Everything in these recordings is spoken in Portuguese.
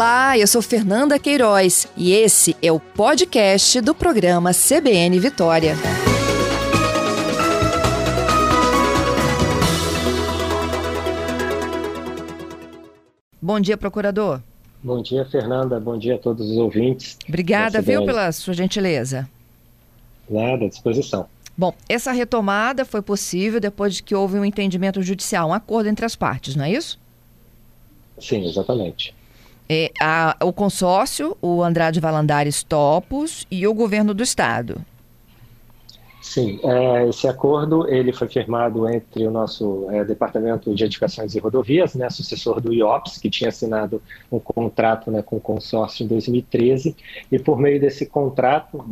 Olá, eu sou Fernanda Queiroz e esse é o podcast do programa CBN Vitória. Bom dia, procurador. Bom dia, Fernanda. Bom dia a todos os ouvintes. Obrigada, viu, pela sua gentileza. Nada, à disposição. Bom, essa retomada foi possível depois de que houve um entendimento judicial, um acordo entre as partes, não é isso? Sim, exatamente. É, a, o consórcio, o Andrade Valandares Topos e o governo do estado. Sim, é, esse acordo ele foi firmado entre o nosso é, Departamento de Edificações e Rodovias, né, sucessor do IOPS, que tinha assinado um contrato né, com o consórcio em 2013, e por meio desse contrato,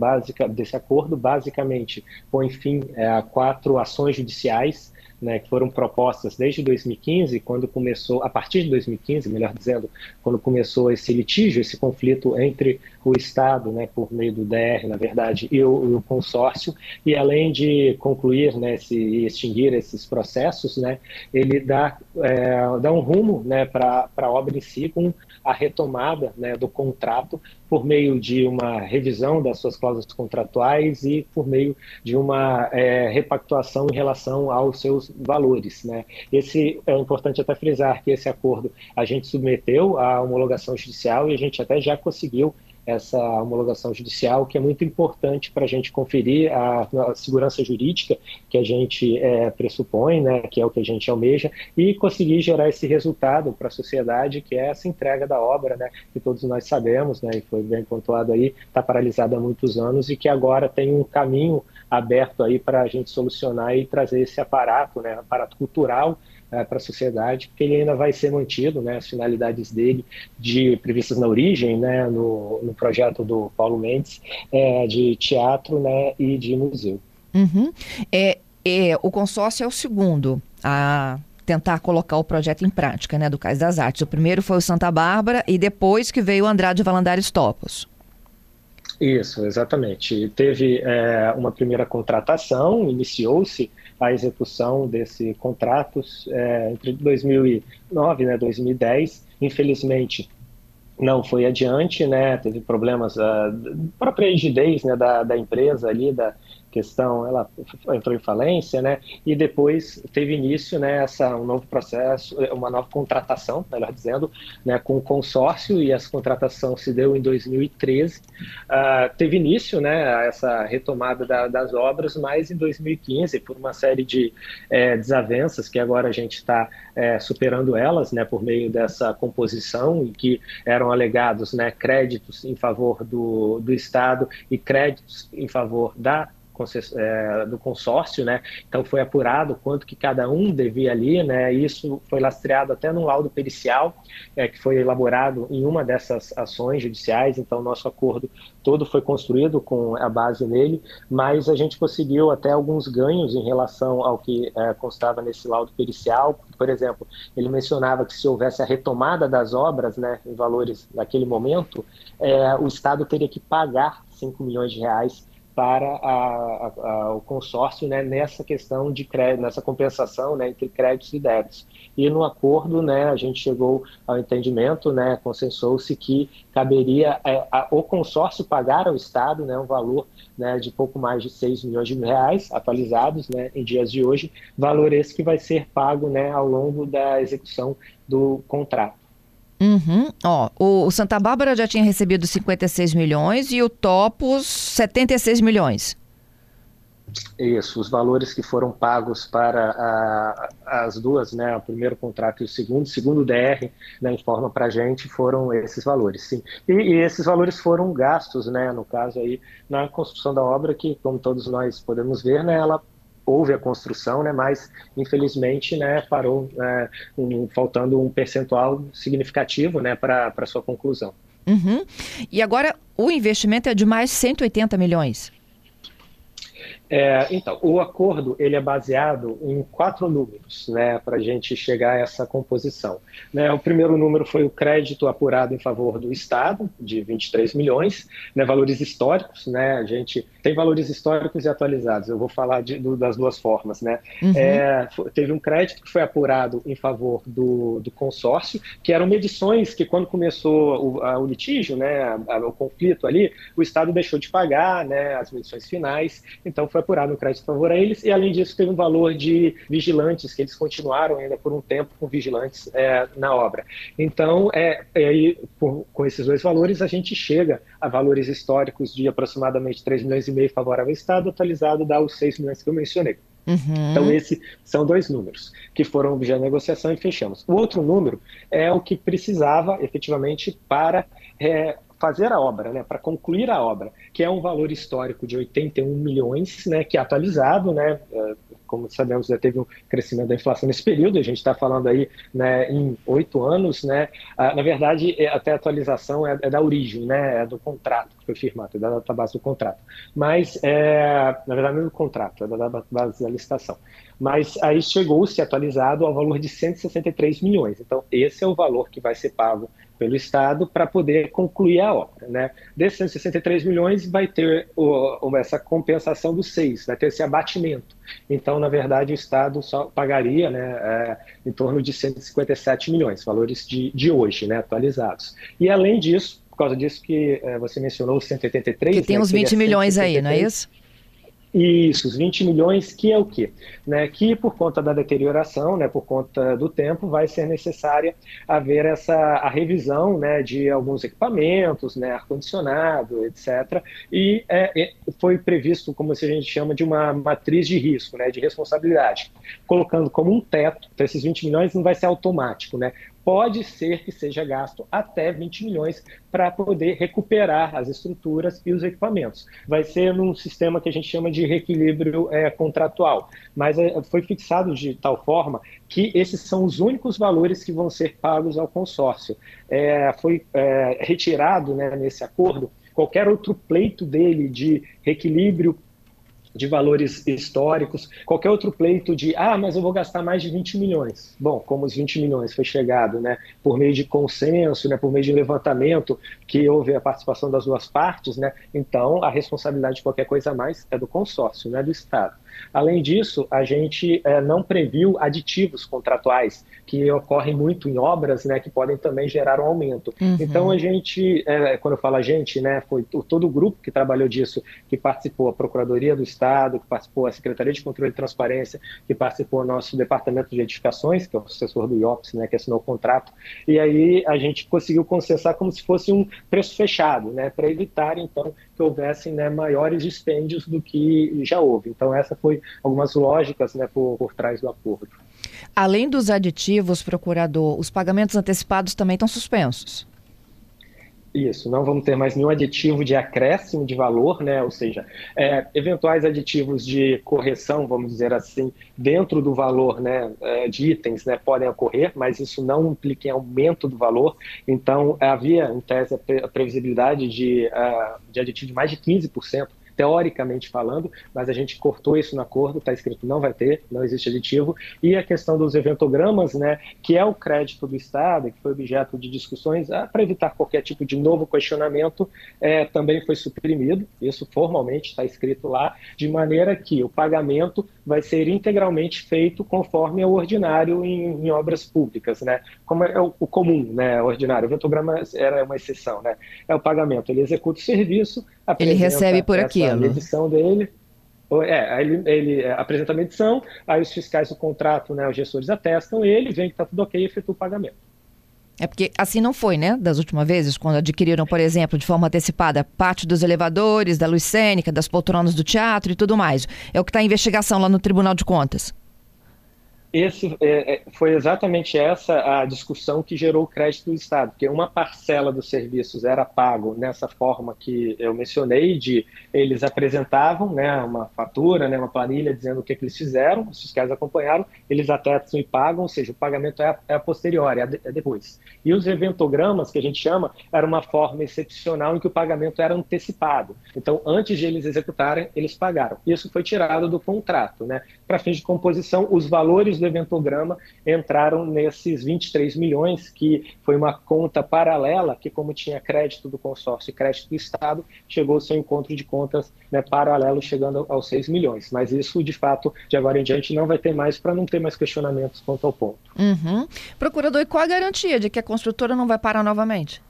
desse acordo, basicamente põe fim é, a quatro ações judiciais né, que foram propostas desde 2015, quando começou, a partir de 2015, melhor dizendo, quando começou esse litígio, esse conflito entre o Estado, né, por meio do DR, na verdade, e o, o consórcio, e além de concluir né, esse, e extinguir esses processos, né, ele dá, é, dá um rumo né, para a obra em si, com a retomada né, do contrato por meio de uma revisão das suas cláusulas contratuais e por meio de uma é, repactuação em relação aos seus valores. Né? Esse é importante até frisar que esse acordo a gente submeteu à homologação judicial e a gente até já conseguiu essa homologação judicial, que é muito importante para a gente conferir a, a, segurança jurídica que a gente é, pressupõe, né, que é o que a gente almeja, e conseguir gerar esse resultado para a sociedade, que é essa entrega da obra, né, que todos nós sabemos, né, e foi bem pontuado aí, está paralisada há muitos anos e que agora tem um caminho aberto aí para a gente solucionar e trazer esse aparato, né, aparato cultural é, para a sociedade, porque ele ainda vai ser mantido, né, as finalidades dele de previstas na origem, né, no, no projeto do Paulo Mendes, é, de teatro, né, e de museu. Uhum. É, é, o consórcio é o segundo a tentar colocar o projeto em prática, né, do Cais das Artes. O primeiro foi o Santa Bárbara e depois que veio o Andrade Valandares Topos. Isso, exatamente. Teve é, uma primeira contratação, iniciou-se a execução desse contrato é, entre 2009 e né, 2010. Infelizmente, não foi adiante, né? Teve problemas, a própria rigidez né, da, da empresa ali, da, questão, ela entrou em falência, né? E depois teve início, né, essa um novo processo, uma nova contratação, melhor dizendo, né, com o consórcio e essa contratação se deu em 2013. Uh, ah, teve início, né, essa retomada da, das obras, mas em 2015 por uma série de é, desavenças que agora a gente está é, superando elas, né, por meio dessa composição e que eram alegados, né, créditos em favor do, do Estado e créditos em favor da é, do consórcio, né? Então foi apurado quanto que cada um devia ali, né? Isso foi lastreado até num laudo pericial é, que foi elaborado em uma dessas ações judiciais. Então nosso acordo todo foi construído com a base nele, mas a gente conseguiu até alguns ganhos em relação ao que é, constava nesse laudo pericial. Por exemplo, ele mencionava que se houvesse a retomada das obras, né, em valores naquele momento, é, o Estado teria que pagar 5 milhões de reais para a, a, o consórcio né, nessa questão de crédito, nessa compensação né, entre créditos e débitos. E no acordo, né, a gente chegou ao entendimento, né, consensou-se que caberia é, a, o consórcio pagar ao Estado né, um valor né, de pouco mais de 6 milhões de reais atualizados né, em dias de hoje, valor esse que vai ser pago né, ao longo da execução do contrato. Uhum. Ó, o, Santa Bárbara já tinha recebido 56 milhões e o Topos 76 milhões. Isso, os valores que foram pagos para a, as duas, né, o primeiro contrato e o segundo, segundo o DR, né, informa para a gente, foram esses valores, sim. E, e, esses valores foram gastos, né, no caso aí, na construção da obra, que, como todos nós podemos ver, né, ela houve a construção, né, mas infelizmente né, parou é, um, faltando um percentual significativo né, para sua conclusão. Uhum. E agora o investimento é de mais 180 milhões. É, então, o acordo ele é baseado em quatro números, né, para a gente chegar a essa composição. Né, o primeiro número foi o crédito apurado em favor do Estado, de 23 milhões, né, valores históricos, né, a gente tem valores históricos e atualizados, eu vou falar de, do, das duas formas. Né. Uhum. É, teve um crédito que foi apurado em favor do, do consórcio, que eram medições que quando começou o, a, o litígio, né, a, o conflito ali, o Estado deixou de pagar né, as medições finais, então foi foi apurado crédito favor a eles, e além disso teve um valor de vigilantes, que eles continuaram ainda por um tempo com vigilantes é, na obra. Então, é, é por, com esses dois valores, a gente chega a valores históricos de aproximadamente 3 milhões e meio favorável ao Estado, atualizado dá os 6 milhões que eu mencionei. Uhum. Então, esses são dois números que foram objeto de negociação e fechamos. O outro número é o que precisava efetivamente para é, fazer a obra, né, para concluir a obra, que é um valor histórico de 81 milhões, né, que é atualizado, né, é, como sabemos, já teve um crescimento da inflação nesse período, a gente está falando aí né, em oito anos, né, na verdade, é, até a atualização é, é, da origem, né, é do contrato que foi firmado, é da database do contrato, mas, é, na verdade, não é do contrato, é da database da licitação, mas aí chegou-se atualizado ao valor de 163 milhões, então esse é o valor que vai ser pago pelo Estado para poder concluir a obra. Né? Desses 163 milhões, vai ter o, essa compensação dos seis, vai ter esse abatimento. Então, na verdade, o Estado só pagaria né, é, em torno de 157 milhões, valores de, de hoje, né, atualizados. E, além disso, por causa disso que é, você mencionou, os 183... Que tem né, uns 20 milhões 173, aí, não é isso? Isso, os 20 milhões, que é o quê? Né, que por conta da deterioração, né, por conta do tempo, vai ser necessária haver essa a revisão né, de alguns equipamentos, né, ar-condicionado, etc. E é, foi previsto, como a gente chama, de uma matriz de risco, né, de responsabilidade, colocando como um teto, então esses 20 milhões não vai ser automático, né? Pode ser que seja gasto até 20 milhões para poder recuperar as estruturas e os equipamentos. Vai ser num sistema que a gente chama de reequilíbrio é, contratual, mas é, foi fixado de tal forma que esses são os únicos valores que vão ser pagos ao consórcio. É, foi é, retirado né, nesse acordo qualquer outro pleito dele de reequilíbrio de valores históricos, qualquer outro pleito de, ah, mas eu vou gastar mais de 20 milhões. Bom, como os 20 milhões foi chegado, né, por meio de consenso, né, por meio de levantamento, que houve a participação das duas partes, né, então a responsabilidade de qualquer coisa a mais é do consórcio, não é do Estado. Além disso, a gente é, não previu aditivos contratuais, que ocorrem muito em obras, né, que podem também gerar um aumento. Uhum. Então, a gente, é, quando eu falo a gente, né, foi todo o grupo que trabalhou disso, que participou, a Procuradoria do Estado, que participou a Secretaria de Controle e Transparência, que participou o nosso Departamento de Edificações, que é o sucessor do IOPS, né, que assinou o contrato, e aí a gente conseguiu concessar como se fosse um preço fechado, né, para evitar, então, que houvessem né, maiores dispêndios do que já houve. Então, essa foi algumas lógicas né, por, por trás do acordo. Além dos aditivos, procurador, os pagamentos antecipados também estão suspensos. Isso, não vamos ter mais nenhum aditivo de acréscimo de valor, né? ou seja, é, eventuais aditivos de correção, vamos dizer assim, dentro do valor né, é, de itens né, podem ocorrer, mas isso não implica em aumento do valor. Então, havia, em tese, a previsibilidade de, uh, de aditivo de mais de 15% teoricamente falando, mas a gente cortou isso no acordo, está escrito não vai ter, não existe aditivo. E a questão dos eventogramas, né, que é o crédito do Estado, que foi objeto de discussões, ah, para evitar qualquer tipo de novo questionamento, é, também foi suprimido. Isso formalmente está escrito lá, de maneira que o pagamento vai ser integralmente feito conforme é o ordinário em, em obras públicas, né? Como é o, o comum, né? O ordinário. O eventograma era uma exceção, né? É o pagamento. Ele executa o serviço, ele recebe por aquilo. A medição dele. É, ele, ele apresenta a medição, aí os fiscais do contrato, né, os gestores atestam ele, vem que está tudo ok e efetua o pagamento. É porque assim não foi, né? Das últimas vezes, quando adquiriram, por exemplo, de forma antecipada, parte dos elevadores, da luz cênica, das poltronas do teatro e tudo mais. É o que está em investigação lá no Tribunal de Contas. Esse é, é, foi exatamente essa a discussão que gerou o crédito do Estado, porque uma parcela dos serviços era pago nessa forma que eu mencionei, de eles apresentavam né, uma fatura, né, uma planilha dizendo o que, que eles fizeram, os fiscais acompanharam, eles atestam e pagam, ou seja, o pagamento é a, é a posteriori, é, de, é depois. E os eventogramas, que a gente chama, era uma forma excepcional em que o pagamento era antecipado. Então, antes de eles executarem, eles pagaram. Isso foi tirado do contrato. Né? Para fins de composição, os valores do eventograma entraram nesses 23 milhões, que foi uma conta paralela, que como tinha crédito do consórcio e crédito do Estado, chegou ao seu encontro de contas né, paralelo, chegando aos 6 milhões. Mas isso, de fato, de agora em diante, não vai ter mais, para não ter mais questionamentos quanto ao ponto. Uhum. Procurador, e qual a garantia de que a construtora não vai parar novamente?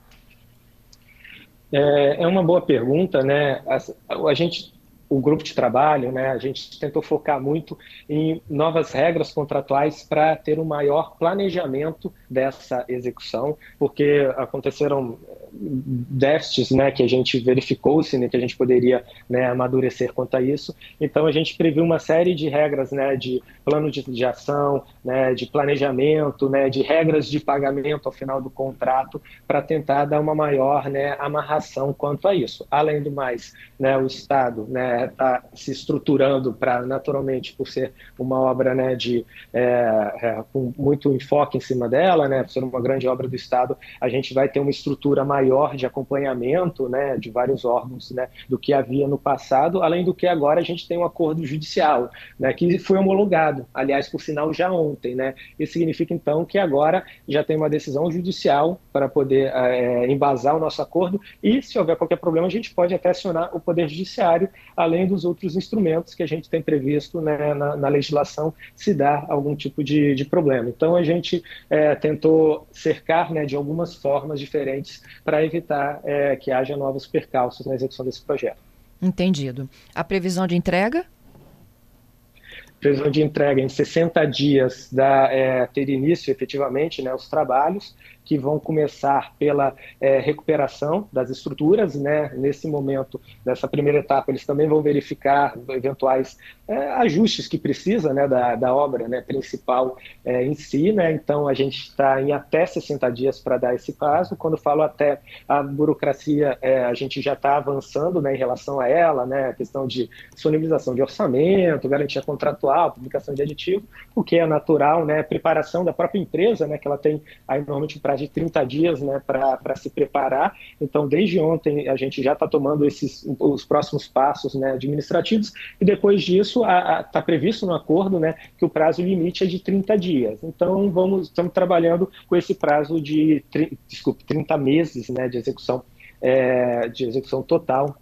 É, é uma boa pergunta, né? A, a gente o grupo de trabalho, né, a gente tentou focar muito em novas regras contratuais para ter um maior planejamento dessa execução, porque aconteceram déficits né, que a gente verificou-se, né, que a gente poderia né, amadurecer quanto a isso. Então, a gente previu uma série de regras né, de plano de, de ação, né, de planejamento, né, de regras de pagamento ao final do contrato, para tentar dar uma maior né, amarração quanto a isso. Além do mais, né, o Estado está tá se estruturando para, naturalmente, por ser uma obra né, de, é, é, com muito enfoque em cima dela, né, ser uma grande obra do Estado, a gente vai ter uma estrutura maior de acompanhamento né, de vários órgãos né, do que havia no passado, além do que agora a gente tem um acordo judicial, né, que foi homologado, aliás, por sinal, já ontem. Né? Isso significa, então, que agora já tem uma decisão judicial para poder é, embasar o nosso acordo e, se houver qualquer problema, a gente pode até acionar o Poder Judiciário, além dos outros instrumentos que a gente tem previsto né, na, na, legislação, se dá algum tipo de, de problema. Então, a gente é, tentou cercar né, de algumas formas diferentes para evitar é, que haja novos percalços na execução desse projeto. Entendido. A previsão de entrega? previsão de entrega em 60 dias da é, ter início efetivamente né, os trabalhos que vão começar pela é, recuperação das estruturas, né? Nesse momento, nessa primeira etapa, eles também vão verificar eventuais é, ajustes que precisa, né, da, da obra, né, principal é, em si, né? Então a gente está em até 60 dias para dar esse prazo. Quando falo até a burocracia, é, a gente já está avançando, né, em relação a ela, né? A questão de disponibilização de orçamento, garantia contratual, publicação de aditivo, o que é natural, né? Preparação da própria empresa, né? Que ela tem aí normalmente prazo de 30 dias né, para se preparar. Então, desde ontem, a gente já está tomando esses, os próximos passos né, administrativos, e depois disso, está previsto no acordo né, que o prazo limite é de 30 dias. Então, vamos, estamos trabalhando com esse prazo de desculpe, 30 meses né, de execução. É, de execução total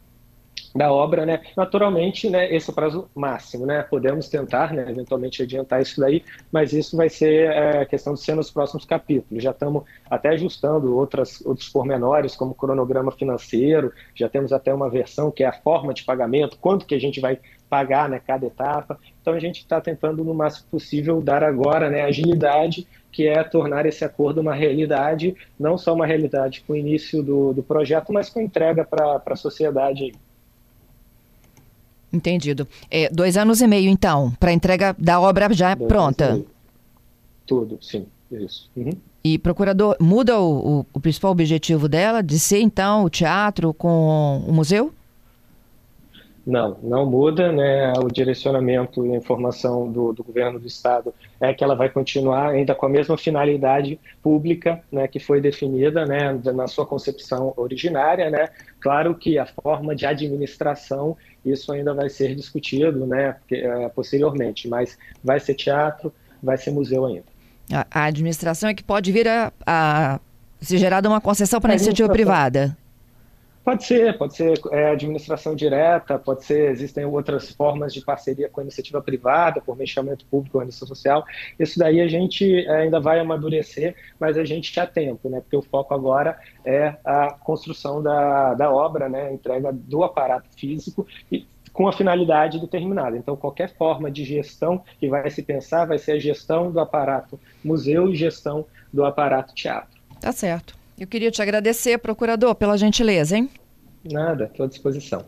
da obra, né? Naturalmente, né, esse é o prazo máximo, né? Podemos tentar, né, eventualmente adiantar isso daí, mas isso vai ser é, questão de ser nos próximos capítulos. Já estamos até ajustando outras, outros pormenores, como cronograma financeiro, já temos até uma versão que é a forma de pagamento, quanto que a gente vai pagar, né, cada etapa. Então a gente está tentando no máximo possível dar agora, né, agilidade que é tornar esse acordo uma realidade, não só uma realidade com o início do, do projeto, mas com entrega para a sociedade Entendido. É, dois anos e meio, então, para entrega da obra já dois pronta. Tudo, sim, isso. Uhum. E, procurador, muda o, o, o, principal objetivo dela de ser, então, o teatro com o museu? Não, não muda, né? O direcionamento e a informação do, do, governo do estado é que ela vai continuar ainda com a mesma finalidade pública, né, que foi definida, né, na sua concepção originária, né? Claro que a forma de administração isso ainda vai ser discutido, né, é, posteriormente, mas vai ser teatro, vai ser museu ainda. A, a administração é que pode vir a, a ser gerada uma concessão para a iniciativa privada. Pode ser, pode ser é, administração direta, pode ser, existem outras formas de parceria com a iniciativa privada, por meximento público ou iniciativa social. Isso daí a gente é, ainda vai amadurecer, mas a gente já tempo, né? Porque o foco agora é a construção da, da obra, né? A entrega do aparato físico e com a finalidade determinada. Então, qualquer forma de gestão que vai se pensar vai ser a gestão do aparato museu e gestão do aparato teatro. Tá certo. Eu queria te agradecer, procurador, pela gentileza, hein? Nada, estou à disposição.